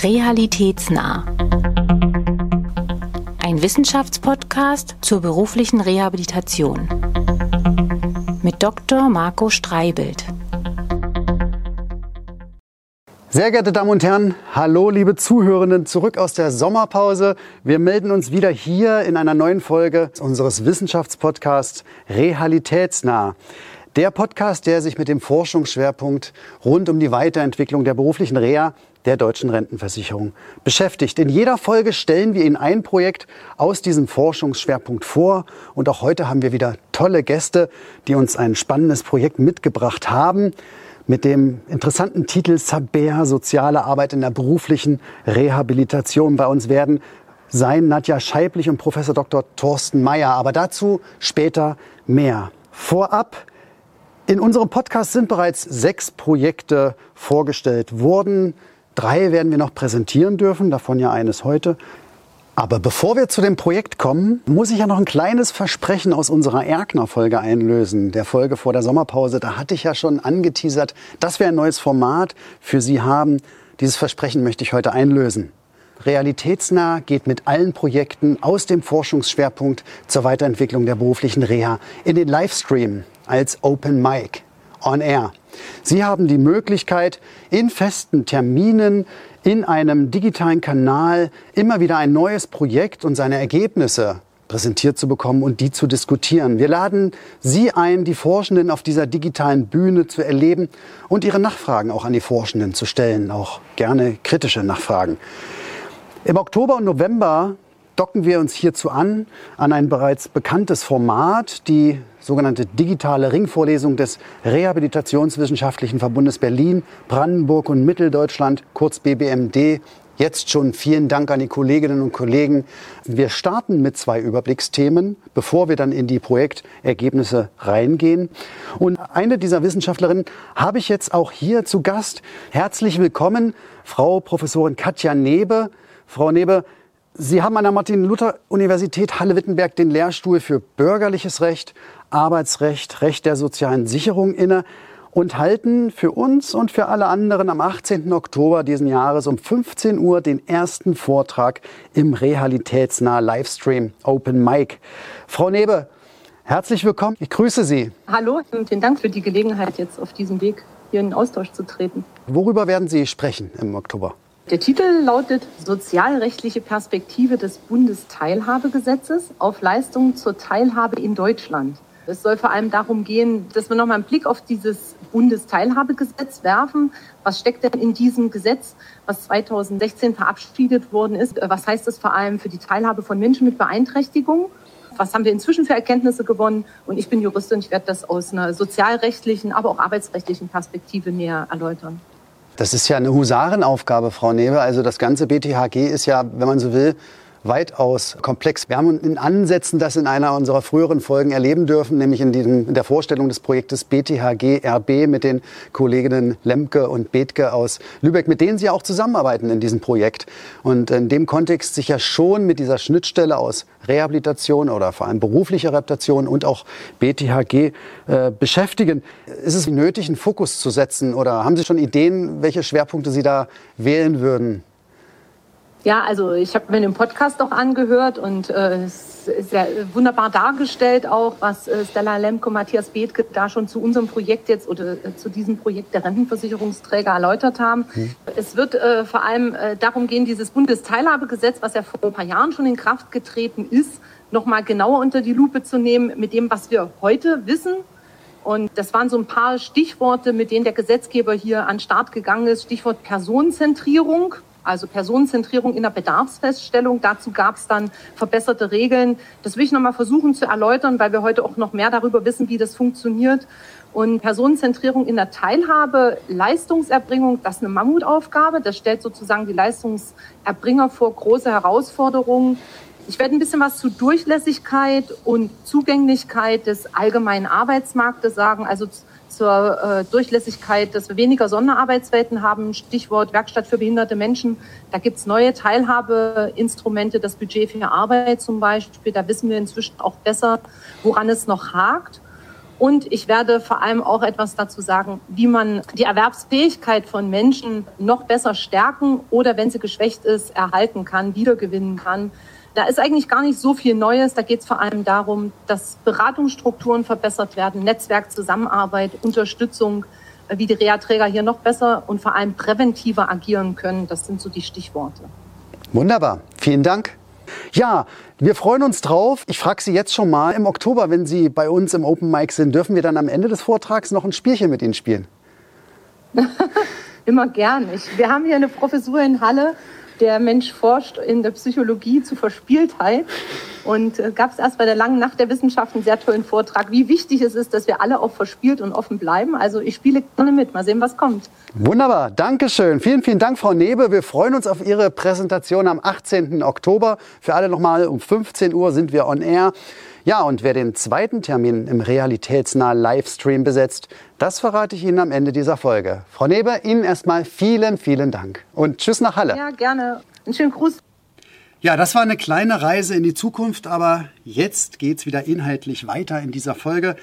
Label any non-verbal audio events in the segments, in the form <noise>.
Realitätsnah. Ein Wissenschaftspodcast zur beruflichen Rehabilitation. Mit Dr. Marco Streibelt. Sehr geehrte Damen und Herren, hallo liebe Zuhörenden, zurück aus der Sommerpause. Wir melden uns wieder hier in einer neuen Folge unseres Wissenschaftspodcasts Realitätsnah. Der Podcast, der sich mit dem Forschungsschwerpunkt rund um die Weiterentwicklung der beruflichen Reha der deutschen Rentenversicherung beschäftigt. In jeder Folge stellen wir Ihnen ein Projekt aus diesem Forschungsschwerpunkt vor. Und auch heute haben wir wieder tolle Gäste, die uns ein spannendes Projekt mitgebracht haben mit dem interessanten Titel Saber, soziale Arbeit in der beruflichen Rehabilitation. Bei uns werden sein Nadja Scheiblich und Professor Dr. Thorsten Mayer. Aber dazu später mehr. Vorab in unserem Podcast sind bereits sechs Projekte vorgestellt worden. Drei werden wir noch präsentieren dürfen, davon ja eines heute. Aber bevor wir zu dem Projekt kommen, muss ich ja noch ein kleines Versprechen aus unserer Erkner-Folge einlösen, der Folge vor der Sommerpause. Da hatte ich ja schon angeteasert, dass wir ein neues Format für Sie haben. Dieses Versprechen möchte ich heute einlösen. Realitätsnah geht mit allen Projekten aus dem Forschungsschwerpunkt zur Weiterentwicklung der beruflichen Reha in den Livestream als Open Mic on Air. Sie haben die Möglichkeit, in festen Terminen in einem digitalen Kanal immer wieder ein neues Projekt und seine Ergebnisse präsentiert zu bekommen und die zu diskutieren. Wir laden Sie ein, die Forschenden auf dieser digitalen Bühne zu erleben und Ihre Nachfragen auch an die Forschenden zu stellen, auch gerne kritische Nachfragen. Im Oktober und November docken wir uns hierzu an, an ein bereits bekanntes Format, die sogenannte digitale Ringvorlesung des Rehabilitationswissenschaftlichen Verbundes Berlin, Brandenburg und Mitteldeutschland, kurz BBMD. Jetzt schon vielen Dank an die Kolleginnen und Kollegen. Wir starten mit zwei Überblicksthemen, bevor wir dann in die Projektergebnisse reingehen. Und eine dieser Wissenschaftlerinnen habe ich jetzt auch hier zu Gast. Herzlich willkommen, Frau Professorin Katja Nebe. Frau Nebe, Sie haben an der Martin-Luther-Universität Halle-Wittenberg den Lehrstuhl für bürgerliches Recht, Arbeitsrecht, Recht der sozialen Sicherung inne und halten für uns und für alle anderen am 18. Oktober diesen Jahres um 15 Uhr den ersten Vortrag im realitätsnah Livestream Open Mic. Frau Nebe, herzlich willkommen. Ich grüße Sie. Hallo und vielen Dank für die Gelegenheit, jetzt auf diesem Weg hier in Austausch zu treten. Worüber werden Sie sprechen im Oktober? Der Titel lautet Sozialrechtliche Perspektive des Bundesteilhabegesetzes auf Leistungen zur Teilhabe in Deutschland. Es soll vor allem darum gehen, dass wir nochmal einen Blick auf dieses Bundesteilhabegesetz werfen. Was steckt denn in diesem Gesetz, was 2016 verabschiedet worden ist? Was heißt das vor allem für die Teilhabe von Menschen mit Beeinträchtigung? Was haben wir inzwischen für Erkenntnisse gewonnen? Und ich bin Juristin, ich werde das aus einer sozialrechtlichen, aber auch arbeitsrechtlichen Perspektive näher erläutern. Das ist ja eine Husarenaufgabe, Frau Newe. Also das ganze BTHG ist ja, wenn man so will, weitaus komplex. Wir haben in Ansätzen das in einer unserer früheren Folgen erleben dürfen, nämlich in, diesem, in der Vorstellung des Projektes BTHG RB mit den Kolleginnen Lemke und Bethke aus Lübeck, mit denen Sie auch zusammenarbeiten in diesem Projekt. Und in dem Kontext sich ja schon mit dieser Schnittstelle aus Rehabilitation oder vor allem beruflicher Rehabilitation und auch BTHG äh, beschäftigen. Ist es nötig, einen Fokus zu setzen oder haben Sie schon Ideen, welche Schwerpunkte Sie da wählen würden? Ja, also ich habe mir den Podcast auch angehört und äh, es ist ja wunderbar dargestellt auch, was äh, Stella Lemke, Matthias Bethke da schon zu unserem Projekt jetzt oder äh, zu diesem Projekt der Rentenversicherungsträger erläutert haben. Mhm. Es wird äh, vor allem äh, darum gehen, dieses Bundesteilhabegesetz, was ja vor ein paar Jahren schon in Kraft getreten ist, nochmal genauer unter die Lupe zu nehmen mit dem, was wir heute wissen. Und das waren so ein paar Stichworte, mit denen der Gesetzgeber hier an den Start gegangen ist. Stichwort Personenzentrierung also Personenzentrierung in der Bedarfsfeststellung. Dazu gab es dann verbesserte Regeln. Das will ich nochmal versuchen zu erläutern, weil wir heute auch noch mehr darüber wissen, wie das funktioniert. Und Personenzentrierung in der Teilhabe, Leistungserbringung, das ist eine Mammutaufgabe. Das stellt sozusagen die Leistungserbringer vor große Herausforderungen. Ich werde ein bisschen was zu Durchlässigkeit und Zugänglichkeit des allgemeinen Arbeitsmarktes sagen, also zur äh, Durchlässigkeit, dass wir weniger Sonderarbeitswelten haben. Stichwort Werkstatt für behinderte Menschen. Da gibt's neue Teilhabeinstrumente, das Budget für Arbeit zum Beispiel. Da wissen wir inzwischen auch besser, woran es noch hakt. Und ich werde vor allem auch etwas dazu sagen, wie man die Erwerbsfähigkeit von Menschen noch besser stärken oder, wenn sie geschwächt ist, erhalten kann, wiedergewinnen kann. Da ist eigentlich gar nicht so viel Neues. Da geht es vor allem darum, dass Beratungsstrukturen verbessert werden, Netzwerkzusammenarbeit, Unterstützung, wie die Reha-Träger hier noch besser und vor allem präventiver agieren können. Das sind so die Stichworte. Wunderbar. Vielen Dank. Ja, wir freuen uns drauf. Ich frage Sie jetzt schon mal, im Oktober, wenn Sie bei uns im Open Mic sind, dürfen wir dann am Ende des Vortrags noch ein Spielchen mit Ihnen spielen? <laughs> Immer gern. Ich, wir haben hier eine Professur in Halle der Mensch forscht in der Psychologie zu Verspieltheit. Und äh, gab es erst bei der langen Nacht der Wissenschaft einen sehr tollen Vortrag, wie wichtig es ist, dass wir alle auch verspielt und offen bleiben. Also ich spiele gerne mit. Mal sehen, was kommt. Wunderbar. Dankeschön. Vielen, vielen Dank, Frau Nebe. Wir freuen uns auf Ihre Präsentation am 18. Oktober. Für alle nochmal um 15 Uhr sind wir on air. Ja, und wer den zweiten Termin im realitätsnahen Livestream besetzt, das verrate ich Ihnen am Ende dieser Folge. Frau Neber, Ihnen erstmal vielen, vielen Dank. Und tschüss nach Halle. Ja, gerne. Einen schönen Gruß. Ja, das war eine kleine Reise in die Zukunft, aber jetzt geht's wieder inhaltlich weiter in dieser Folge.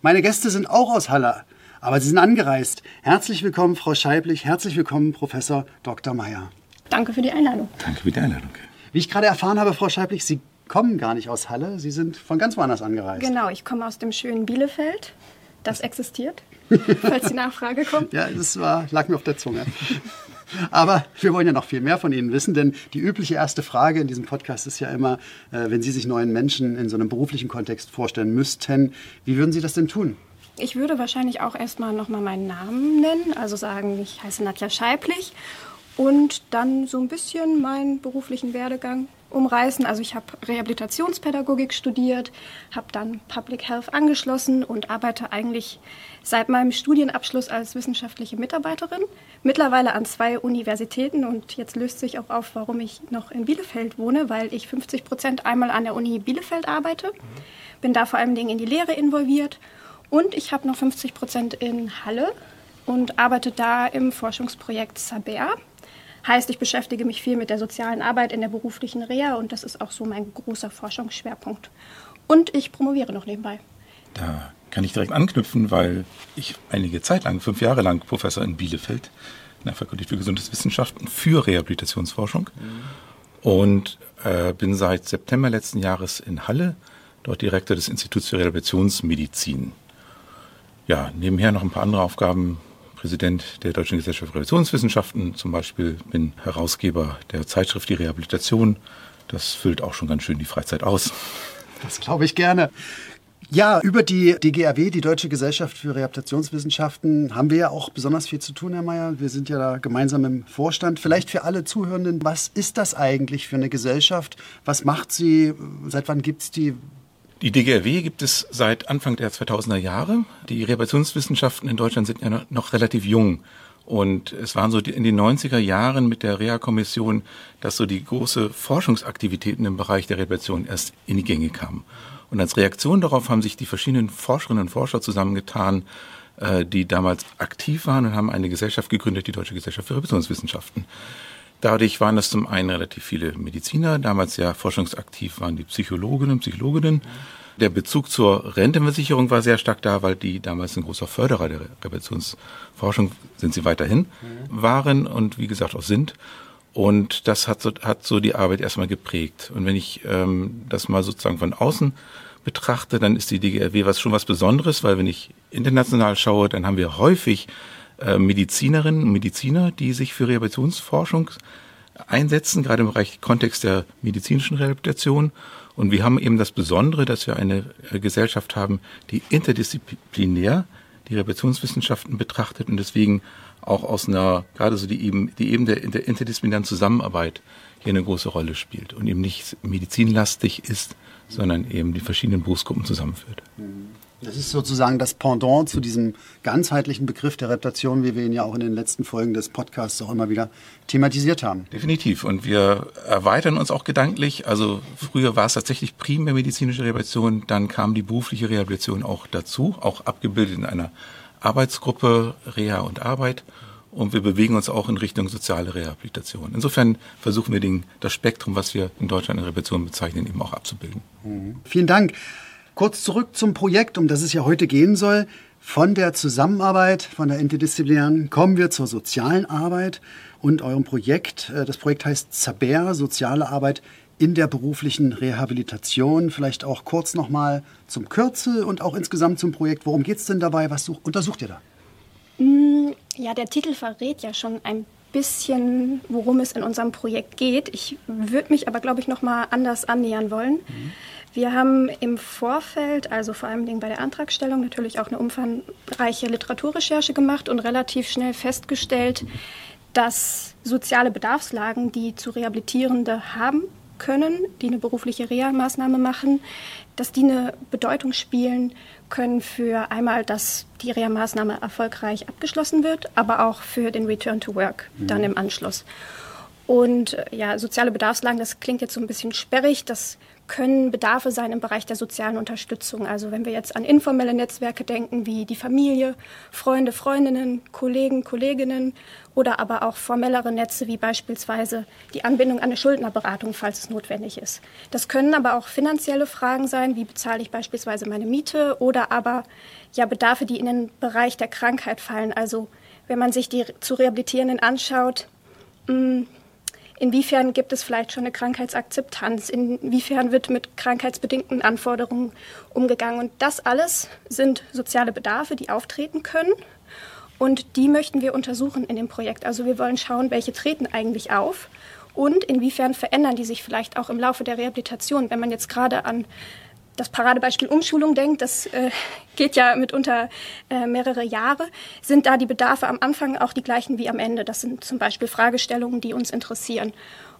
Meine Gäste sind auch aus Halle, aber sie sind angereist. Herzlich willkommen, Frau Scheiblich. Herzlich willkommen, Professor Dr. Meyer. Danke für die Einladung. Danke für die Einladung. Wie ich gerade erfahren habe, Frau Scheiblich, Sie kommen gar nicht aus Halle, Sie sind von ganz woanders angereist. Genau, ich komme aus dem schönen Bielefeld. Das existiert, falls die Nachfrage kommt. <laughs> ja, das war, lag mir auf der Zunge. Aber wir wollen ja noch viel mehr von Ihnen wissen, denn die übliche erste Frage in diesem Podcast ist ja immer, äh, wenn Sie sich neuen Menschen in so einem beruflichen Kontext vorstellen müssten, wie würden Sie das denn tun? Ich würde wahrscheinlich auch erstmal nochmal meinen Namen nennen, also sagen, ich heiße Nadja Scheiblich und dann so ein bisschen meinen beruflichen Werdegang umreißen. Also ich habe Rehabilitationspädagogik studiert, habe dann Public Health angeschlossen und arbeite eigentlich seit meinem Studienabschluss als wissenschaftliche Mitarbeiterin. Mittlerweile an zwei Universitäten und jetzt löst sich auch auf, warum ich noch in Bielefeld wohne, weil ich 50 Prozent einmal an der Uni Bielefeld arbeite, bin da vor allem in die Lehre involviert und ich habe noch 50 Prozent in Halle und arbeite da im Forschungsprojekt Saber. Heißt, ich beschäftige mich viel mit der sozialen Arbeit in der beruflichen Reha und das ist auch so mein großer Forschungsschwerpunkt. Und ich promoviere noch nebenbei. Da kann ich direkt anknüpfen, weil ich einige Zeit lang, fünf Jahre lang Professor in Bielefeld in der Fakultät für Gesundheitswissenschaften für Rehabilitationsforschung mhm. und äh, bin seit September letzten Jahres in Halle, dort Direktor des Instituts für Rehabilitationsmedizin. Ja, nebenher noch ein paar andere Aufgaben Präsident der Deutschen Gesellschaft für Rehabilitationswissenschaften zum Beispiel, bin Herausgeber der Zeitschrift Die Rehabilitation. Das füllt auch schon ganz schön die Freizeit aus. Das glaube ich gerne. Ja, über die DGRW, die Deutsche Gesellschaft für Rehabilitationswissenschaften, haben wir ja auch besonders viel zu tun, Herr Mayer. Wir sind ja da gemeinsam im Vorstand. Vielleicht für alle Zuhörenden, was ist das eigentlich für eine Gesellschaft? Was macht sie? Seit wann gibt es die? Die DGRW gibt es seit Anfang der 2000er Jahre. Die Rehabilitationswissenschaften in Deutschland sind ja noch relativ jung. Und es waren so in den 90er Jahren mit der Reha-Kommission, dass so die große Forschungsaktivitäten im Bereich der Rehabilitation erst in die Gänge kamen. Und als Reaktion darauf haben sich die verschiedenen Forscherinnen und Forscher zusammengetan, äh, die damals aktiv waren und haben eine Gesellschaft gegründet, die Deutsche Gesellschaft für Rehabilitationswissenschaften. Dadurch waren das zum einen relativ viele Mediziner, damals ja forschungsaktiv waren die Psychologinnen und Psychologinnen. Der Bezug zur Rentenversicherung war sehr stark da, weil die damals ein großer Förderer der Rehabilitationsforschung, sind sie weiterhin, waren und wie gesagt auch sind. Und das hat so, hat so die Arbeit erstmal geprägt. Und wenn ich ähm, das mal sozusagen von außen betrachte, dann ist die DGRW was schon was Besonderes, weil wenn ich international schaue, dann haben wir häufig Medizinerinnen und Mediziner, die sich für Rehabilitationsforschung einsetzen, gerade im Bereich Kontext der medizinischen Rehabilitation. Und wir haben eben das Besondere, dass wir eine äh, Gesellschaft haben, die interdisziplinär die Rehabilitationswissenschaften betrachtet und deswegen auch aus einer, gerade so die eben, die eben der, der interdisziplinären Zusammenarbeit hier eine große Rolle spielt und eben nicht medizinlastig ist, sondern eben die verschiedenen Berufsgruppen zusammenführt. Mhm. Das ist sozusagen das Pendant zu diesem ganzheitlichen Begriff der Reptation, wie wir ihn ja auch in den letzten Folgen des Podcasts auch immer wieder thematisiert haben. Definitiv. Und wir erweitern uns auch gedanklich. Also früher war es tatsächlich primär medizinische Rehabilitation, dann kam die berufliche Rehabilitation auch dazu, auch abgebildet in einer Arbeitsgruppe Reha und Arbeit. Und wir bewegen uns auch in Richtung soziale Rehabilitation. Insofern versuchen wir den, das Spektrum, was wir in Deutschland in Rehabilitation bezeichnen, eben auch abzubilden. Mhm. Vielen Dank. Kurz zurück zum Projekt, um das es ja heute gehen soll. Von der Zusammenarbeit, von der interdisziplinären, kommen wir zur sozialen Arbeit und eurem Projekt. Äh, das Projekt heißt Zaber, soziale Arbeit in der beruflichen Rehabilitation. Vielleicht auch kurz nochmal zum Kürzel und auch insgesamt zum Projekt. Worum geht es denn dabei? Was such, untersucht ihr da? Mm, ja, der Titel verrät ja schon ein bisschen, worum es in unserem Projekt geht. Ich würde mich aber, glaube ich, noch mal anders annähern wollen. Mhm. Wir haben im Vorfeld, also vor allem bei der Antragstellung, natürlich auch eine umfangreiche Literaturrecherche gemacht und relativ schnell festgestellt, dass soziale Bedarfslagen, die zu Rehabilitierende haben können, die eine berufliche Reha-Maßnahme machen, dass die eine Bedeutung spielen können für einmal, dass die Reha-Maßnahme erfolgreich abgeschlossen wird, aber auch für den Return to Work mhm. dann im Anschluss. Und äh, ja, soziale Bedarfslagen, das klingt jetzt so ein bisschen sperrig, das können Bedarfe sein im Bereich der sozialen Unterstützung. Also wenn wir jetzt an informelle Netzwerke denken, wie die Familie, Freunde, Freundinnen, Kollegen, Kolleginnen oder aber auch formellere Netze wie beispielsweise die Anbindung an eine Schuldnerberatung, falls es notwendig ist. Das können aber auch finanzielle Fragen sein, wie bezahle ich beispielsweise meine Miete oder aber ja Bedarfe, die in den Bereich der Krankheit fallen. Also wenn man sich die zu Rehabilitierenden anschaut, mh, mm, Inwiefern gibt es vielleicht schon eine Krankheitsakzeptanz? Inwiefern wird mit krankheitsbedingten Anforderungen umgegangen? Und das alles sind soziale Bedarfe, die auftreten können. Und die möchten wir untersuchen in dem Projekt. Also wir wollen schauen, welche treten eigentlich auf und inwiefern verändern die sich vielleicht auch im Laufe der Rehabilitation. Wenn man jetzt gerade an das Paradebeispiel Umschulung denkt, das äh, geht ja mitunter äh, mehrere Jahre, sind da die Bedarfe am Anfang auch die gleichen wie am Ende. Das sind zum Beispiel Fragestellungen, die uns interessieren.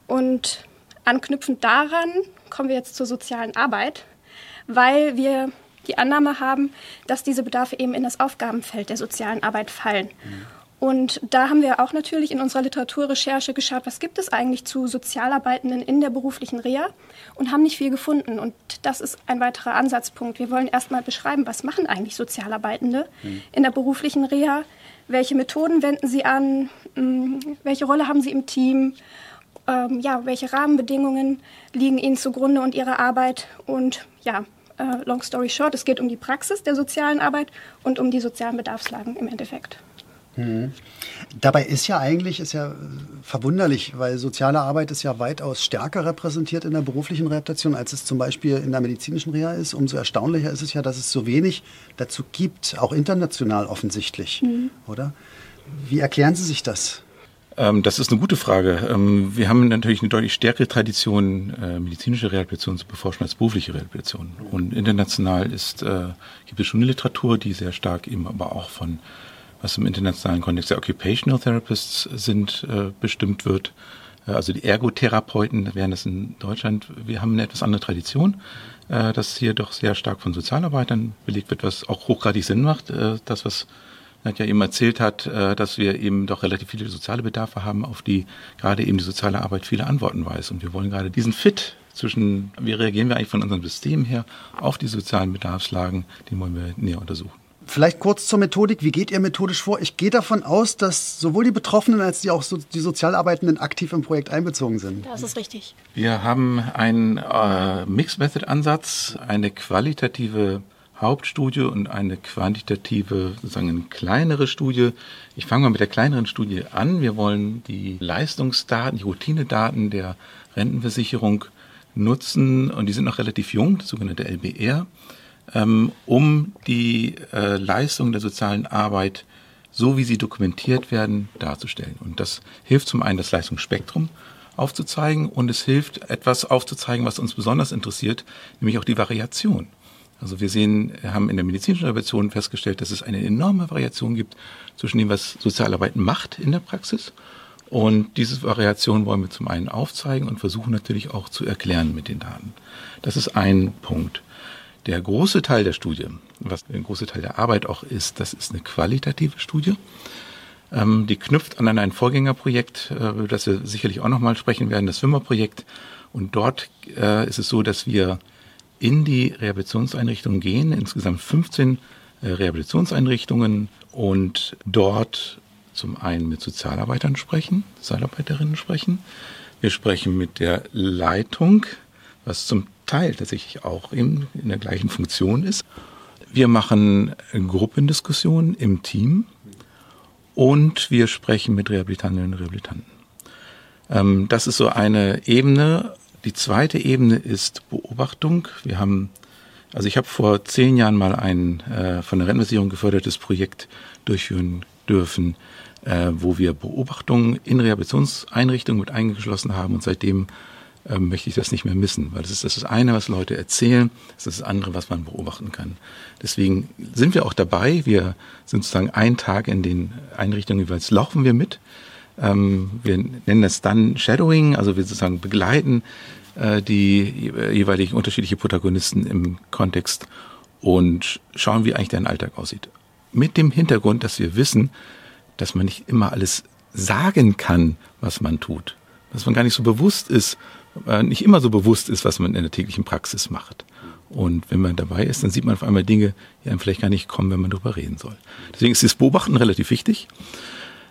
Und anknüpfend daran kommen wir jetzt zur sozialen Arbeit, weil wir die Annahme haben, dass diese Bedarfe eben in das Aufgabenfeld der sozialen Arbeit fallen. Mhm. Und da haben wir auch natürlich in unserer Literaturrecherche geschaut, was gibt es eigentlich zu Sozialarbeitenden in der beruflichen Reha und haben nicht viel gefunden. Und das ist ein weiterer Ansatzpunkt. Wir wollen erstmal beschreiben, was machen eigentlich Sozialarbeitende mhm. in der beruflichen Reha, welche Methoden wenden sie an, hm, welche Rolle haben sie im Team, ähm, ja, welche Rahmenbedingungen liegen ihnen zugrunde und ihrer Arbeit und ja, äh, long story short, es geht um die Praxis der sozialen Arbeit und um die sozialen Bedarfslagen im Endeffekt. Mhm. Dabei ist ja eigentlich ist ja verwunderlich, weil soziale Arbeit ist ja weitaus stärker repräsentiert in der beruflichen Rehabilitation, als es zum Beispiel in der medizinischen Reha ist. Umso erstaunlicher ist es ja, dass es so wenig dazu gibt, auch international offensichtlich, mhm. oder? Wie erklären Sie sich das? Ähm, das ist eine gute Frage. Ähm, wir haben natürlich eine deutlich stärkere Tradition, äh, medizinische Rehabilitation zu beforschen als berufliche Rehabilitation. Und international ist, äh, gibt es schon eine Literatur, die sehr stark eben aber auch von was im internationalen Kontext der Occupational Therapists sind, äh, bestimmt wird. Äh, also die Ergotherapeuten wären das in Deutschland. Wir haben eine etwas andere Tradition, äh, dass hier doch sehr stark von Sozialarbeitern belegt wird, was auch hochgradig Sinn macht. Äh, das, was Nadja eben erzählt hat, äh, dass wir eben doch relativ viele soziale Bedarfe haben, auf die gerade eben die soziale Arbeit viele Antworten weiß. Und wir wollen gerade diesen Fit zwischen, wie reagieren wir eigentlich von unserem System her auf die sozialen Bedarfslagen, den wollen wir näher untersuchen. Vielleicht kurz zur Methodik. Wie geht ihr methodisch vor? Ich gehe davon aus, dass sowohl die Betroffenen als die auch so die Sozialarbeitenden aktiv im Projekt einbezogen sind. Das ist richtig. Wir haben einen äh, Mixed-Method-Ansatz, eine qualitative Hauptstudie und eine quantitative, sozusagen eine kleinere Studie. Ich fange mal mit der kleineren Studie an. Wir wollen die Leistungsdaten, die Routinedaten der Rentenversicherung nutzen und die sind noch relativ jung, das sogenannte LBR ähm, um die äh, Leistung der sozialen Arbeit, so wie sie dokumentiert werden, darzustellen. Und das hilft zum einen, das Leistungsspektrum aufzuzeigen und es hilft, etwas aufzuzeigen, was uns besonders interessiert, nämlich auch die Variation. Also wir sehen, haben in der medizinischen Evaluation festgestellt, dass es eine enorme Variation gibt zwischen dem, was Sozialarbeit macht in der Praxis. Und diese Variation wollen wir zum einen aufzeigen und versuchen natürlich auch zu erklären mit den Daten. Das ist ein Punkt. Der große Teil der Studie, was der große Teil der Arbeit auch ist, das ist eine qualitative Studie. Ähm, die knüpft an ein Vorgängerprojekt, äh, über das wir sicherlich auch nochmal sprechen werden, das Swimmer-Projekt. Und dort äh, ist es so, dass wir in die Rehabilitationseinrichtungen gehen, insgesamt 15 äh, Rehabilitationseinrichtungen und dort zum einen mit Sozialarbeitern sprechen, Sozialarbeiterinnen sprechen. Wir sprechen mit der Leitung was zum Teil tatsächlich auch in, in der gleichen Funktion ist. Wir machen Gruppendiskussionen im Team und wir sprechen mit Rehabilitantinnen und Rehabilitanten. Ähm, das ist so eine Ebene. Die zweite Ebene ist Beobachtung. Wir haben, also ich habe vor zehn Jahren mal ein äh, von der Rentenversicherung gefördertes Projekt durchführen dürfen, äh, wo wir Beobachtungen in Rehabilitationseinrichtungen mit eingeschlossen haben und seitdem äh, möchte ich das nicht mehr missen, weil das ist das, eine, was Leute erzählen, das ist das andere, was man beobachten kann. Deswegen sind wir auch dabei. Wir sind sozusagen einen Tag in den Einrichtungen jeweils laufen wir mit. Ähm, wir nennen das dann Shadowing, also wir sozusagen begleiten äh, die jeweiligen unterschiedlichen Protagonisten im Kontext und schauen, wie eigentlich deren Alltag aussieht. Mit dem Hintergrund, dass wir wissen, dass man nicht immer alles sagen kann, was man tut. Dass man gar nicht so bewusst ist, äh, nicht immer so bewusst ist, was man in der täglichen Praxis macht. Und wenn man dabei ist, dann sieht man auf einmal Dinge, die einem vielleicht gar nicht kommen, wenn man darüber reden soll. Deswegen ist das Beobachten relativ wichtig.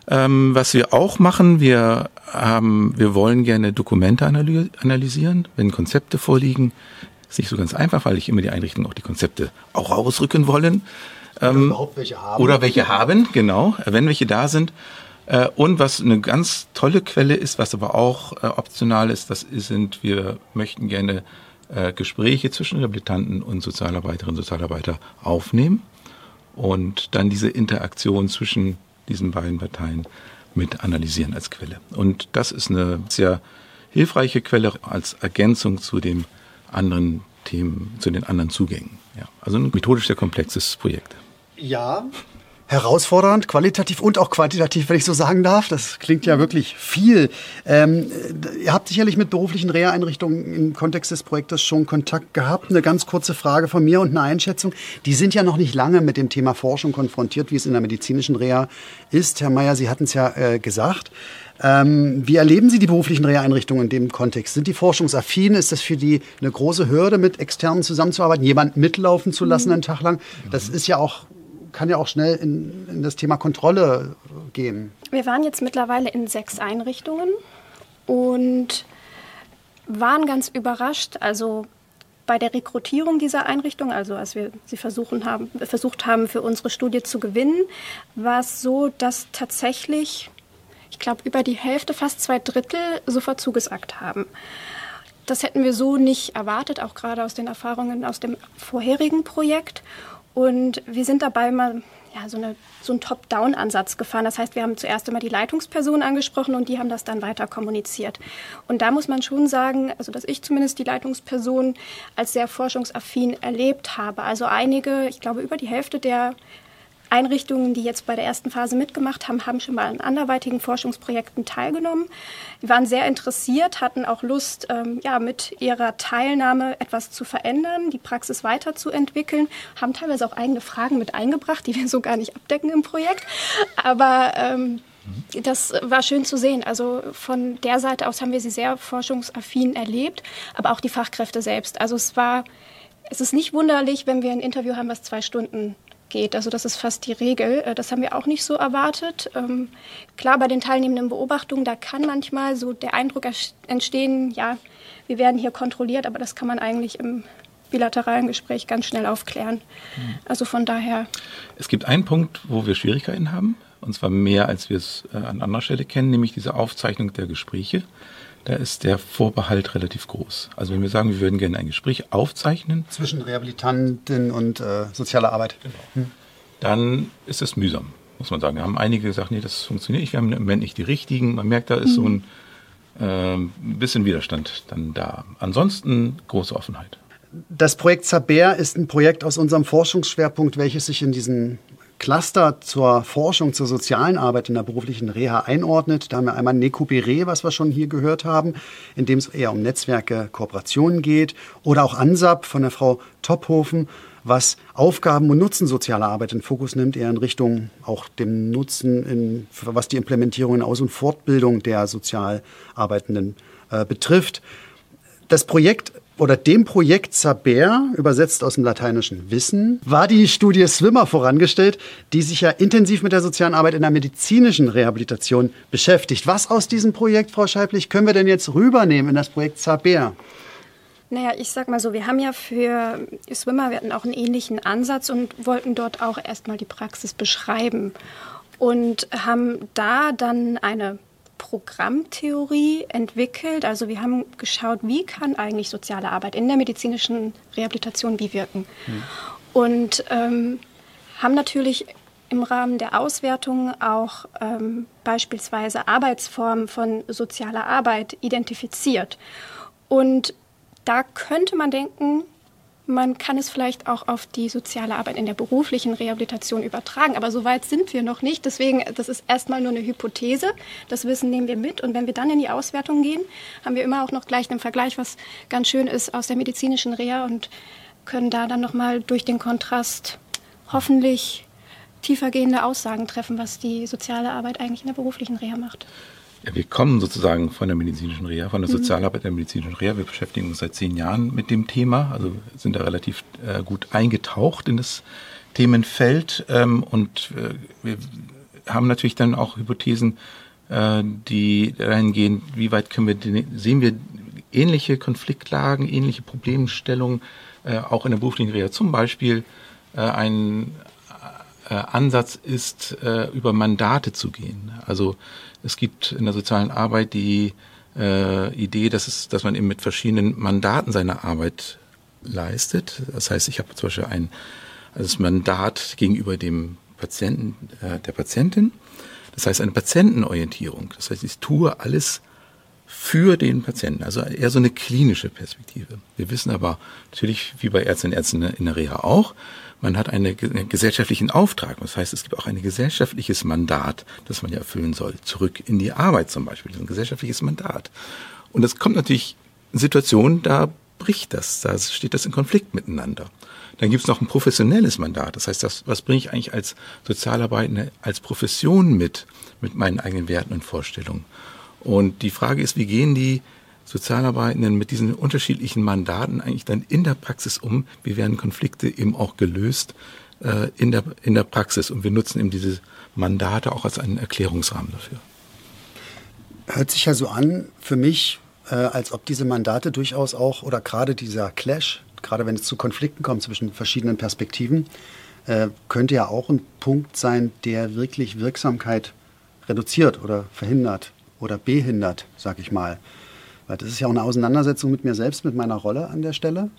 Ähm, was wir auch machen, wir haben, wir wollen gerne Dokumente analysieren, wenn Konzepte vorliegen. Ist nicht so ganz einfach, weil ich immer die Einrichtung auch die Konzepte auch ausrücken wollen. Ähm, oder welche haben. Oder welche haben, genau, wenn welche da sind. Äh, und was eine ganz tolle Quelle ist, was aber auch äh, optional ist, das sind, wir möchten gerne äh, Gespräche zwischen Rehabilitanten und Sozialarbeiterinnen und Sozialarbeiter aufnehmen und dann diese Interaktion zwischen diesen beiden Parteien mit analysieren als Quelle. Und das ist eine sehr hilfreiche Quelle als Ergänzung zu den anderen Themen, zu den anderen Zugängen. Ja, also ein methodisch sehr komplexes Projekt. Ja, herausfordernd, qualitativ und auch quantitativ, wenn ich so sagen darf. Das klingt ja wirklich viel. Ähm, ihr habt sicherlich mit beruflichen Reha-Einrichtungen im Kontext des Projektes schon Kontakt gehabt. Eine ganz kurze Frage von mir und eine Einschätzung. Die sind ja noch nicht lange mit dem Thema Forschung konfrontiert, wie es in der medizinischen Reha ist. Herr Mayer, Sie hatten es ja äh, gesagt. Ähm, wie erleben Sie die beruflichen Reha-Einrichtungen in dem Kontext? Sind die forschungsaffin? Ist das für die eine große Hürde, mit Externen zusammenzuarbeiten, jemanden mitlaufen zu lassen einen Tag lang? Das ist ja auch kann ja auch schnell in, in das Thema Kontrolle gehen. Wir waren jetzt mittlerweile in sechs Einrichtungen und waren ganz überrascht. Also bei der Rekrutierung dieser Einrichtung, also als wir sie versuchen haben, versucht haben, für unsere Studie zu gewinnen, war es so, dass tatsächlich, ich glaube, über die Hälfte, fast zwei Drittel sofort zugesagt haben. Das hätten wir so nicht erwartet, auch gerade aus den Erfahrungen aus dem vorherigen Projekt. Und wir sind dabei mal ja, so, eine, so einen Top-Down-Ansatz gefahren. Das heißt, wir haben zuerst immer die Leitungsperson angesprochen und die haben das dann weiter kommuniziert. Und da muss man schon sagen, also dass ich zumindest die Leitungsperson als sehr forschungsaffin erlebt habe. Also einige, ich glaube über die Hälfte der Einrichtungen, die jetzt bei der ersten Phase mitgemacht haben, haben schon mal an anderweitigen Forschungsprojekten teilgenommen. Die waren sehr interessiert, hatten auch Lust, ähm, ja, mit ihrer Teilnahme etwas zu verändern, die Praxis weiterzuentwickeln, haben teilweise auch eigene Fragen mit eingebracht, die wir so gar nicht abdecken im Projekt. Aber ähm, das war schön zu sehen. Also von der Seite aus haben wir sie sehr forschungsaffin erlebt, aber auch die Fachkräfte selbst. Also es war, es ist nicht wunderlich, wenn wir ein Interview haben, was zwei Stunden geht. Also das ist fast die Regel. Äh, das haben wir auch nicht so erwartet. Ähm, klar, bei den teilnehmenden Beobachtungen, da kann manchmal so der Eindruck entstehen, ja, wir werden hier kontrolliert, aber das kann man eigentlich im bilateralen Gespräch ganz schnell aufklären. Mhm. Also von daher. Es gibt einen Punkt, wo wir Schwierigkeiten haben, und zwar mehr, als wir es äh, an anderer Stelle kennen, nämlich diese Aufzeichnung der Gespräche da ist der Vorbehalt relativ groß. Also wenn wir sagen, wir würden gerne ein Gespräch aufzeichnen. Zwischen Rehabilitantin und äh, sozialer Arbeit. Genau. Hm. Dann ist es mühsam, muss man sagen. Wir haben einige gesagt, nee, das funktioniert nicht, wir haben im Moment nicht die richtigen. Man merkt, da ist so ein äh, bisschen Widerstand dann da. Ansonsten große Offenheit. Das Projekt Zaber ist ein Projekt aus unserem Forschungsschwerpunkt, welches sich in diesen Cluster zur Forschung zur sozialen Arbeit in der beruflichen Reha einordnet. Da haben wir einmal Nekubere, was wir schon hier gehört haben, in dem es eher um Netzwerke, Kooperationen geht. Oder auch ANSAP von der Frau Tophofen, was Aufgaben und Nutzen sozialer Arbeit in Fokus nimmt, eher in Richtung auch dem Nutzen, in, was die Implementierung in Aus- und Fortbildung der Sozialarbeitenden äh, betrifft. Das Projekt oder dem Projekt Saber, übersetzt aus dem lateinischen Wissen, war die Studie Swimmer vorangestellt, die sich ja intensiv mit der sozialen Arbeit in der medizinischen Rehabilitation beschäftigt. Was aus diesem Projekt, Frau Scheiblich, können wir denn jetzt rübernehmen in das Projekt Saber? Naja, ich sag mal so, wir haben ja für Swimmer, wir hatten auch einen ähnlichen Ansatz und wollten dort auch erstmal die Praxis beschreiben und haben da dann eine Programmtheorie entwickelt. Also wir haben geschaut, wie kann eigentlich soziale Arbeit in der medizinischen Rehabilitation wie wirken. Mhm. Und ähm, haben natürlich im Rahmen der Auswertung auch ähm, beispielsweise Arbeitsformen von sozialer Arbeit identifiziert. Und da könnte man denken, man kann es vielleicht auch auf die soziale Arbeit in der beruflichen Rehabilitation übertragen. Aber so weit sind wir noch nicht. Deswegen, das ist erstmal nur eine Hypothese. Das Wissen nehmen wir mit. Und wenn wir dann in die Auswertung gehen, haben wir immer auch noch gleich einen Vergleich, was ganz schön ist aus der medizinischen Reha und können da dann nochmal durch den Kontrast hoffentlich tiefergehende Aussagen treffen, was die soziale Arbeit eigentlich in der beruflichen Reha macht. Ja, wir kommen sozusagen von der medizinischen Reha, von der mhm. Sozialarbeit der medizinischen Reha. Wir beschäftigen uns seit zehn Jahren mit dem Thema, also sind da relativ äh, gut eingetaucht in das Themenfeld ähm, und äh, wir haben natürlich dann auch Hypothesen, äh, die dahin gehen, wie weit können wir, sehen wir ähnliche Konfliktlagen, ähnliche Problemstellungen äh, auch in der beruflichen Reha. Zum Beispiel äh, ein äh, Ansatz ist, über Mandate zu gehen. Also es gibt in der sozialen Arbeit die äh, Idee, dass, es, dass man eben mit verschiedenen Mandaten seine Arbeit leistet. Das heißt, ich habe zum Beispiel ein das Mandat gegenüber dem Patienten, äh, der Patientin. Das heißt, eine Patientenorientierung. Das heißt, ich tue alles für den Patienten, also eher so eine klinische Perspektive. Wir wissen aber natürlich, wie bei Ärztinnen und Ärzten in der Reha auch, man hat einen, gesellschaftlichen Auftrag. Das heißt, es gibt auch ein gesellschaftliches Mandat, das man ja erfüllen soll. Zurück in die Arbeit zum Beispiel. Ein gesellschaftliches Mandat. Und es kommt natürlich in Situationen, da bricht das, da steht das in Konflikt miteinander. Dann gibt es noch ein professionelles Mandat. Das heißt, das, was bringe ich eigentlich als Sozialarbeitende, als Profession mit, mit meinen eigenen Werten und Vorstellungen? Und die Frage ist, wie gehen die Sozialarbeitenden mit diesen unterschiedlichen Mandaten eigentlich dann in der Praxis um? Wie werden Konflikte eben auch gelöst äh, in, der, in der Praxis? Und wir nutzen eben diese Mandate auch als einen Erklärungsrahmen dafür. Hört sich ja so an für mich, äh, als ob diese Mandate durchaus auch oder gerade dieser Clash, gerade wenn es zu Konflikten kommt zwischen verschiedenen Perspektiven, äh, könnte ja auch ein Punkt sein, der wirklich Wirksamkeit reduziert oder verhindert oder behindert, sag ich mal. Weil das ist ja auch eine Auseinandersetzung mit mir selbst, mit meiner Rolle an der Stelle.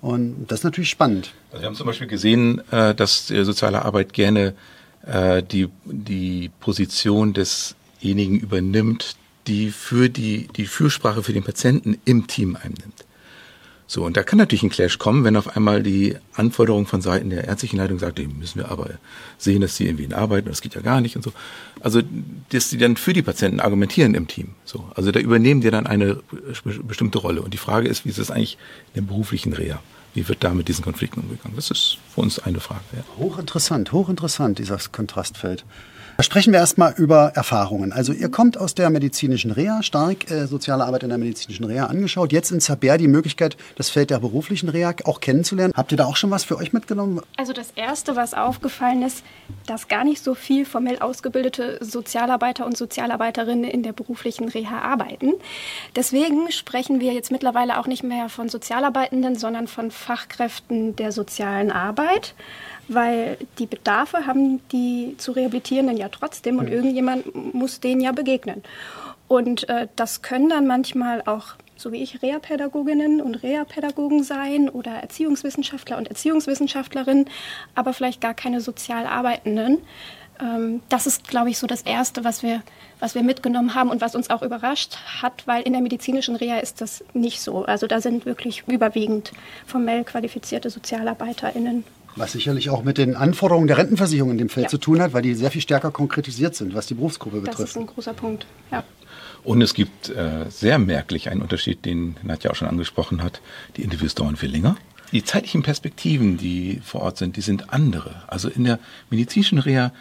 Und das ist natürlich spannend. Also wir haben zum Beispiel gesehen, äh, dass soziale Arbeit gerne äh, die, die Position desjenigen übernimmt, die für die, die Fürsprache für den Patienten im Team einnimmt. So, und da kann natürlich ein Clash kommen, wenn auf einmal die Anforderung von Seiten der ärztlichen Leitung sagt, die müssen wir aber sehen, dass sie irgendwie arbeiten, das geht ja gar nicht und so. Also, dass sie dann für die Patienten argumentieren im Team. So, also da übernehmen die dann eine bestimmte Rolle. Und die Frage ist, wie ist es eigentlich in der beruflichen Reha? Wie wird da mit diesen Konflikten umgegangen? Das ist für uns eine Frage. Ja. Hochinteressant, hochinteressant, dieses Kontrastfeld. Sprechen wir erstmal über Erfahrungen. Also ihr kommt aus der medizinischen Reha, stark äh, soziale Arbeit in der medizinischen Reha angeschaut. Jetzt in Zaber die Möglichkeit, das Feld der beruflichen Reha auch kennenzulernen. Habt ihr da auch schon was für euch mitgenommen? Also das Erste, was aufgefallen ist, dass gar nicht so viel formell ausgebildete Sozialarbeiter und Sozialarbeiterinnen in der beruflichen Reha arbeiten. Deswegen sprechen wir jetzt mittlerweile auch nicht mehr von Sozialarbeitenden, sondern von Fachkräften der sozialen Arbeit weil die Bedarfe haben die zu Rehabilitierenden ja trotzdem und mhm. irgendjemand muss denen ja begegnen. Und äh, das können dann manchmal auch, so wie ich, Reha-Pädagoginnen und Reha-Pädagogen sein oder Erziehungswissenschaftler und Erziehungswissenschaftlerinnen, aber vielleicht gar keine sozial Arbeitenden. Ähm, das ist, glaube ich, so das Erste, was wir, was wir mitgenommen haben und was uns auch überrascht hat, weil in der medizinischen Reha ist das nicht so. Also da sind wirklich überwiegend formell qualifizierte SozialarbeiterInnen was sicherlich auch mit den Anforderungen der Rentenversicherung in dem Feld ja. zu tun hat, weil die sehr viel stärker konkretisiert sind, was die Berufsgruppe betrifft. Das ist ein großer Punkt, ja. Und es gibt äh, sehr merklich einen Unterschied, den Nadja auch schon angesprochen hat. Die Interviews dauern viel länger. Die zeitlichen Perspektiven, die vor Ort sind, die sind andere. Also in der medizinischen Reha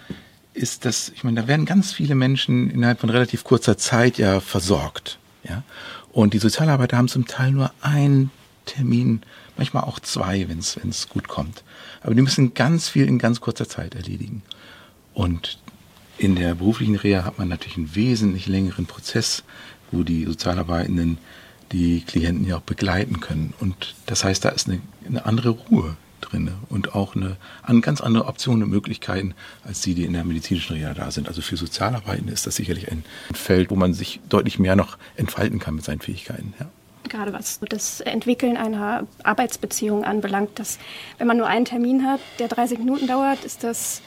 ist das, ich meine, da werden ganz viele Menschen innerhalb von relativ kurzer Zeit ja versorgt. Ja? Und die Sozialarbeiter haben zum Teil nur einen Termin, manchmal auch zwei, wenn es gut kommt. Aber die müssen ganz viel in ganz kurzer Zeit erledigen. Und in der beruflichen Reha hat man natürlich einen wesentlich längeren Prozess, wo die Sozialarbeitenden die Klienten ja auch begleiten können. Und das heißt, da ist eine, eine andere Ruhe drin und auch eine, eine ganz andere Optionen und Möglichkeiten als die, die in der medizinischen Reha da sind. Also für Sozialarbeitende ist das sicherlich ein Feld, wo man sich deutlich mehr noch entfalten kann mit seinen Fähigkeiten. Ja gerade was das Entwickeln einer Arbeitsbeziehung anbelangt, dass wenn man nur einen Termin hat, der 30 Minuten dauert, ist das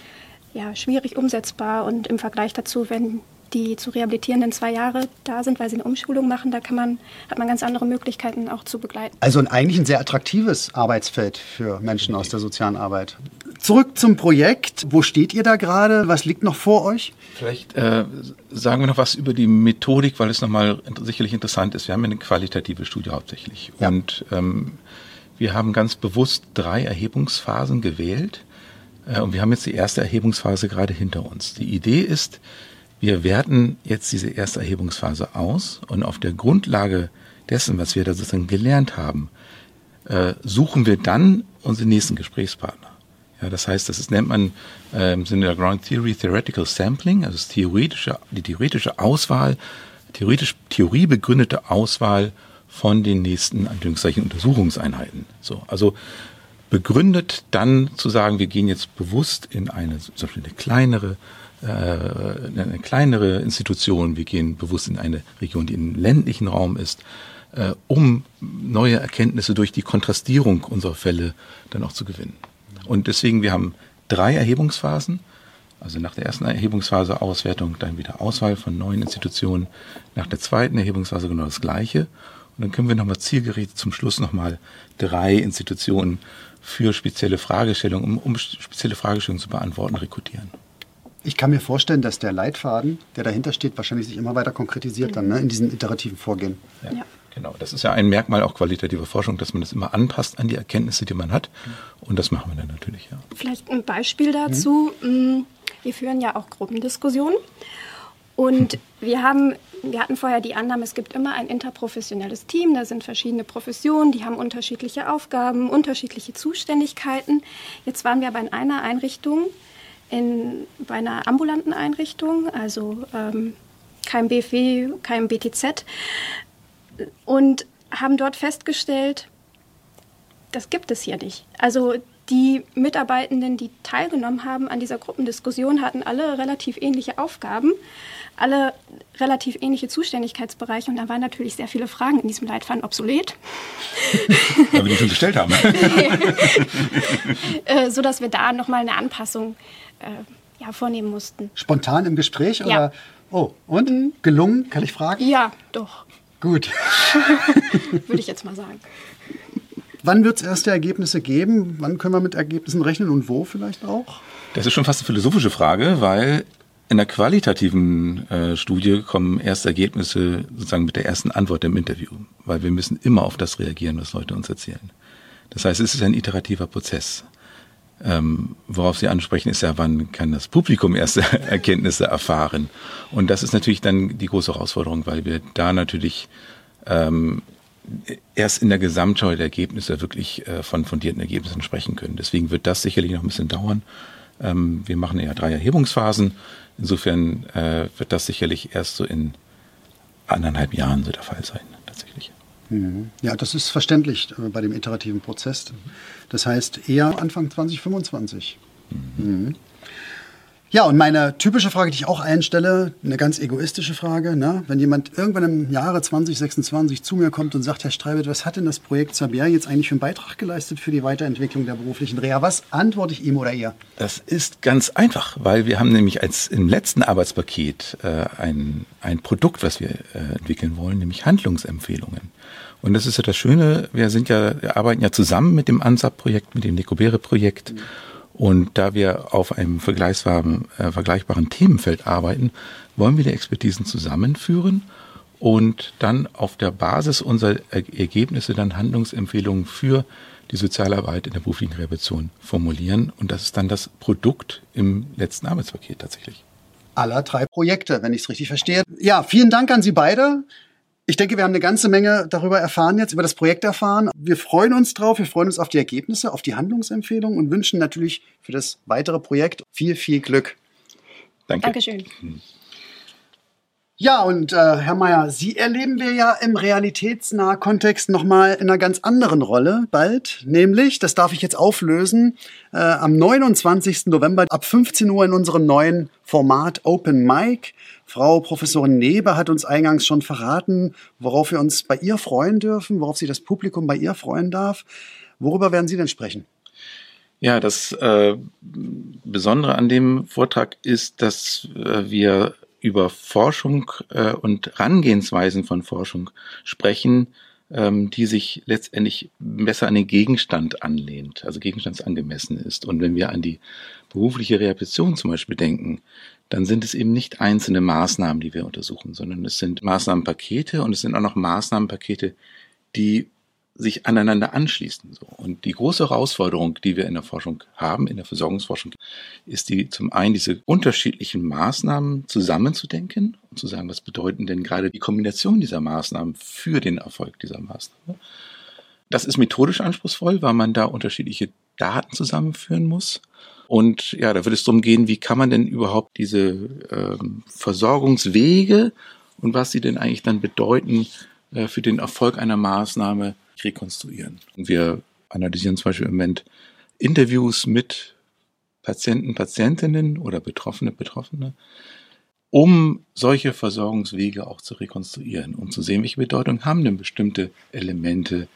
ja schwierig umsetzbar und im Vergleich dazu, wenn die zu rehabilitierenden zwei Jahre da sind, weil sie eine Umschulung machen, da kann man, hat man ganz andere Möglichkeiten auch zu begleiten. Also eigentlich ein sehr attraktives Arbeitsfeld für Menschen aus der sozialen Arbeit. Zurück zum Projekt. Wo steht ihr da gerade? Was liegt noch vor euch? Vielleicht äh, sagen wir noch was über die Methodik, weil es nochmal sicherlich interessant ist. Wir haben eine qualitative Studie hauptsächlich. Ja. Und ähm, wir haben ganz bewusst drei Erhebungsphasen gewählt. Äh, und wir haben jetzt die erste Erhebungsphase gerade hinter uns. Die Idee ist, wir werten jetzt diese erste Erhebungsphase aus und auf der Grundlage dessen, was wir da sozusagen gelernt haben, äh, suchen wir dann unsere nächsten Gesprächspartner. Ja, das heißt, das ist, nennt man äh, im Sinne der Ground Theory Theoretical Sampling, also das theoretische, die theoretische Auswahl, theoretisch theoriebegründete Auswahl von den nächsten Anführungszeichen Untersuchungseinheiten. So, also begründet dann zu sagen, wir gehen jetzt bewusst in eine zum Beispiel eine kleinere äh, eine kleinere Institution, wir gehen bewusst in eine Region, die im ländlichen Raum ist, äh, um neue Erkenntnisse durch die Kontrastierung unserer Fälle dann auch zu gewinnen. Und deswegen, wir haben drei Erhebungsphasen. Also nach der ersten Erhebungsphase Auswertung, dann wieder Auswahl von neuen Institutionen. Nach der zweiten Erhebungsphase genau das Gleiche. Und dann können wir nochmal zielgerichtet zum Schluss nochmal drei Institutionen für spezielle Fragestellungen, um, um spezielle Fragestellungen zu beantworten, rekrutieren. Ich kann mir vorstellen, dass der Leitfaden, der dahinter steht, wahrscheinlich sich immer weiter konkretisiert mhm. dann ne, in diesen iterativen Vorgehen. Ja, ja. Genau, das ist ja ein Merkmal auch qualitativer Forschung, dass man das immer anpasst an die Erkenntnisse, die man hat. Und das machen wir dann natürlich, ja. Vielleicht ein Beispiel dazu. Mhm. Wir führen ja auch Gruppendiskussionen. Und <laughs> wir haben, wir hatten vorher die Annahme, es gibt immer ein interprofessionelles Team, da sind verschiedene Professionen, die haben unterschiedliche Aufgaben, unterschiedliche Zuständigkeiten. Jetzt waren wir aber in einer Einrichtung, in, bei einer ambulanten Einrichtung, also ähm, kein BFW, kein BTZ, und haben dort festgestellt, das gibt es hier nicht. Also die Mitarbeitenden, die teilgenommen haben an dieser Gruppendiskussion, hatten alle relativ ähnliche Aufgaben, alle relativ ähnliche Zuständigkeitsbereiche und da waren natürlich sehr viele Fragen in diesem Leitfaden obsolet. Weil wir die schon gestellt haben. <laughs> äh, so dass wir da nochmal eine Anpassung ja, vornehmen mussten. Spontan im Gespräch? Ja. Oder? Oh, und? Mhm. Gelungen, kann ich fragen? Ja, doch. Gut. <laughs> Würde ich jetzt mal sagen. Wann wird es erste Ergebnisse geben? Wann können wir mit Ergebnissen rechnen und wo vielleicht auch? Das ist schon fast eine philosophische Frage, weil in der qualitativen äh, Studie kommen erste Ergebnisse sozusagen mit der ersten Antwort im Interview, weil wir müssen immer auf das reagieren, was Leute uns erzählen. Das heißt, es ist ein iterativer Prozess. Ähm, worauf Sie ansprechen, ist ja, wann kann das Publikum erste <laughs> Erkenntnisse erfahren? Und das ist natürlich dann die große Herausforderung, weil wir da natürlich ähm, erst in der Gesamtschau der Ergebnisse wirklich äh, von fundierten Ergebnissen sprechen können. Deswegen wird das sicherlich noch ein bisschen dauern. Ähm, wir machen ja drei Erhebungsphasen. Insofern äh, wird das sicherlich erst so in anderthalb Jahren so der Fall sein, tatsächlich. Mhm. Ja, das ist verständlich äh, bei dem iterativen Prozess. Das heißt eher Anfang 2025. Mhm. Ja, und meine typische Frage, die ich auch einstelle, eine ganz egoistische Frage, ne? wenn jemand irgendwann im Jahre 2026 zu mir kommt und sagt, Herr Streibet, was hat denn das Projekt Zabier jetzt eigentlich für einen Beitrag geleistet für die Weiterentwicklung der beruflichen Reha? Was antworte ich ihm oder ihr? Das ist ganz einfach, weil wir haben nämlich als im letzten Arbeitspaket äh, ein, ein Produkt, was wir äh, entwickeln wollen, nämlich Handlungsempfehlungen. Und das ist ja das Schöne, wir sind ja, wir arbeiten ja zusammen mit dem ANSAP-Projekt, mit dem Nicobere-Projekt. Mhm. Und da wir auf einem vergleichbaren, äh, vergleichbaren Themenfeld arbeiten, wollen wir die Expertisen zusammenführen und dann auf der Basis unserer Ergebnisse dann Handlungsempfehlungen für die Sozialarbeit in der beruflichen Rehabilitation formulieren. Und das ist dann das Produkt im letzten Arbeitspaket tatsächlich. Aller drei Projekte, wenn ich es richtig verstehe. Ja, vielen Dank an Sie beide. Ich denke, wir haben eine ganze Menge darüber erfahren jetzt, über das Projekt erfahren. Wir freuen uns drauf, wir freuen uns auf die Ergebnisse, auf die Handlungsempfehlungen und wünschen natürlich für das weitere Projekt viel, viel Glück. Danke. Dankeschön. Ja, und äh, Herr Mayer, Sie erleben wir ja im realitätsnahen Kontext nochmal in einer ganz anderen Rolle bald. Nämlich, das darf ich jetzt auflösen, äh, am 29. November ab 15 Uhr in unserem neuen Format Open Mic. Frau Professorin Nebe hat uns eingangs schon verraten, worauf wir uns bei ihr freuen dürfen, worauf sie das Publikum bei ihr freuen darf. Worüber werden Sie denn sprechen? Ja, das äh, Besondere an dem Vortrag ist, dass äh, wir über Forschung äh, und Rangehensweisen von Forschung sprechen, ähm, die sich letztendlich besser an den Gegenstand anlehnt, also gegenstandsangemessen ist. Und wenn wir an die berufliche Rehabilitation zum Beispiel denken, dann sind es eben nicht einzelne Maßnahmen, die wir untersuchen, sondern es sind Maßnahmenpakete und es sind auch noch Maßnahmenpakete, die sich aneinander anschließen. Und die große Herausforderung, die wir in der Forschung haben, in der Versorgungsforschung, ist die zum einen diese unterschiedlichen Maßnahmen zusammenzudenken und zu sagen, was bedeuten denn gerade die Kombination dieser Maßnahmen für den Erfolg dieser Maßnahme. Das ist methodisch anspruchsvoll, weil man da unterschiedliche Daten zusammenführen muss. Und ja, da wird es darum gehen, wie kann man denn überhaupt diese ähm, Versorgungswege und was sie denn eigentlich dann bedeuten äh, für den Erfolg einer Maßnahme rekonstruieren. Wir analysieren zum Beispiel im Moment Interviews mit Patienten, Patientinnen oder Betroffene, Betroffene, um solche Versorgungswege auch zu rekonstruieren, um zu sehen, welche Bedeutung haben denn bestimmte Elemente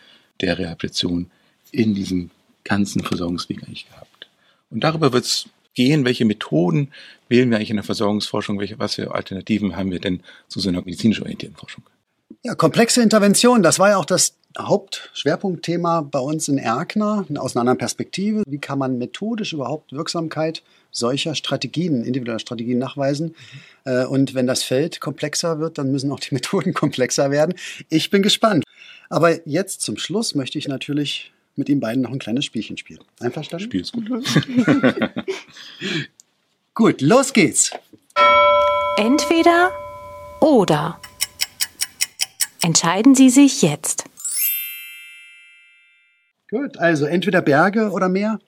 der Rehabilitation in diesem ganzen Versorgungsweg eigentlich gehabt. Und darüber wird es gehen, welche Methoden wählen wir eigentlich in der Versorgungsforschung, welche, was für Alternativen haben wir denn zu so einer medizinisch orientierten Forschung. Ja, komplexe Intervention, das war ja auch das Hauptschwerpunktthema bei uns in Erkner, aus einer anderen Perspektive. Wie kann man methodisch überhaupt Wirksamkeit solcher Strategien, individueller Strategien nachweisen? Mhm. Und wenn das Feld komplexer wird, dann müssen auch die <laughs> Methoden komplexer werden. Ich bin gespannt. Aber jetzt zum Schluss möchte ich natürlich mit Ihnen beiden noch ein kleines Spielchen spielen. Einverstanden? Spiel ist gut. <laughs> gut, los geht's. Entweder oder. Entscheiden Sie sich jetzt. Gut, also entweder Berge oder Meer?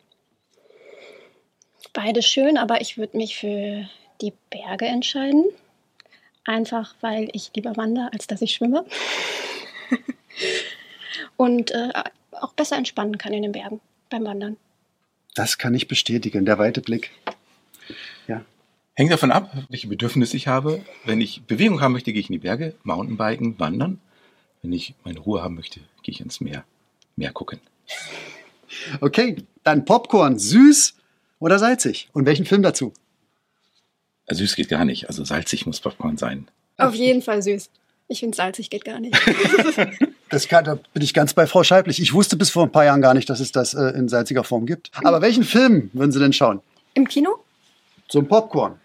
Beide schön, aber ich würde mich für die Berge entscheiden. Einfach weil ich lieber wandere, als dass ich schwimme. <laughs> Und äh, auch besser entspannen kann in den Bergen beim Wandern. Das kann ich bestätigen, der weite Blick. Ja. Hängt davon ab, welche Bedürfnisse ich habe. Wenn ich Bewegung haben möchte, gehe ich in die Berge, Mountainbiken, wandern. Wenn ich meine Ruhe haben möchte, gehe ich ins Meer. Meer gucken. Okay, dann Popcorn, süß oder salzig? Und welchen Film dazu? Also süß geht gar nicht. Also salzig muss Popcorn sein. Auf jeden Fall süß. Ich finde salzig geht gar nicht. <laughs> das kann, da bin ich ganz bei Frau Scheiblich. Ich wusste bis vor ein paar Jahren gar nicht, dass es das äh, in salziger Form gibt. Aber welchen Film würden Sie denn schauen? Im Kino? Zum Popcorn.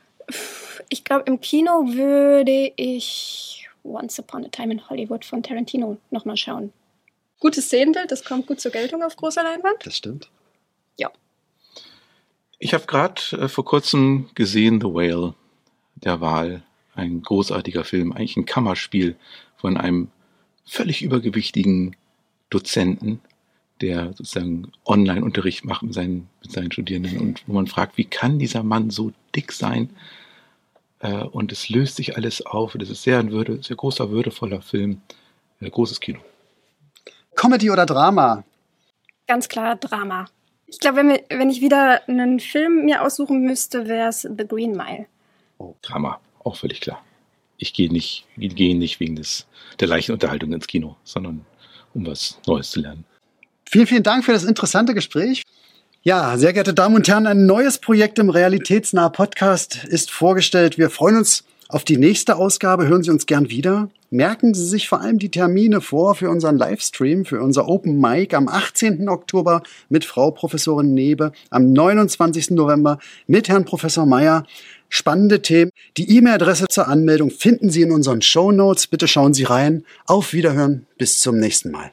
Ich glaube, im Kino würde ich Once Upon a Time in Hollywood von Tarantino nochmal schauen gutes Szenenbild, das kommt gut zur Geltung auf großer Leinwand. Das stimmt. Ja. Ich habe gerade äh, vor kurzem gesehen The Whale, der Wahl. Ein großartiger Film, eigentlich ein Kammerspiel von einem völlig übergewichtigen Dozenten, der sozusagen Online-Unterricht macht mit seinen, mit seinen Studierenden und wo man fragt, wie kann dieser Mann so dick sein? Äh, und es löst sich alles auf. Das ist sehr ein Würde, sehr großer, würdevoller Film, äh, großes Kino. Comedy oder Drama? Ganz klar Drama. Ich glaube, wenn, wenn, ich wieder einen Film mir aussuchen müsste, wäre es The Green Mile. Oh, Drama, auch völlig klar. Ich gehe nicht, gehe nicht wegen des, der leichten Unterhaltung ins Kino, sondern um was Neues zu lernen. Vielen, vielen Dank für das interessante Gespräch. Ja, sehr geehrte Damen und Herren, ein neues Projekt im Realitätsnah Podcast ist vorgestellt. Wir freuen uns auf die nächste Ausgabe. Hören Sie uns gern wieder. Merken Sie sich vor allem die Termine vor für unseren Livestream, für unser Open Mic am 18. Oktober mit Frau Professorin Nebe, am 29. November mit Herrn Professor Meyer. Spannende Themen. Die E-Mail-Adresse zur Anmeldung finden Sie in unseren Show Notes. Bitte schauen Sie rein. Auf Wiederhören. Bis zum nächsten Mal.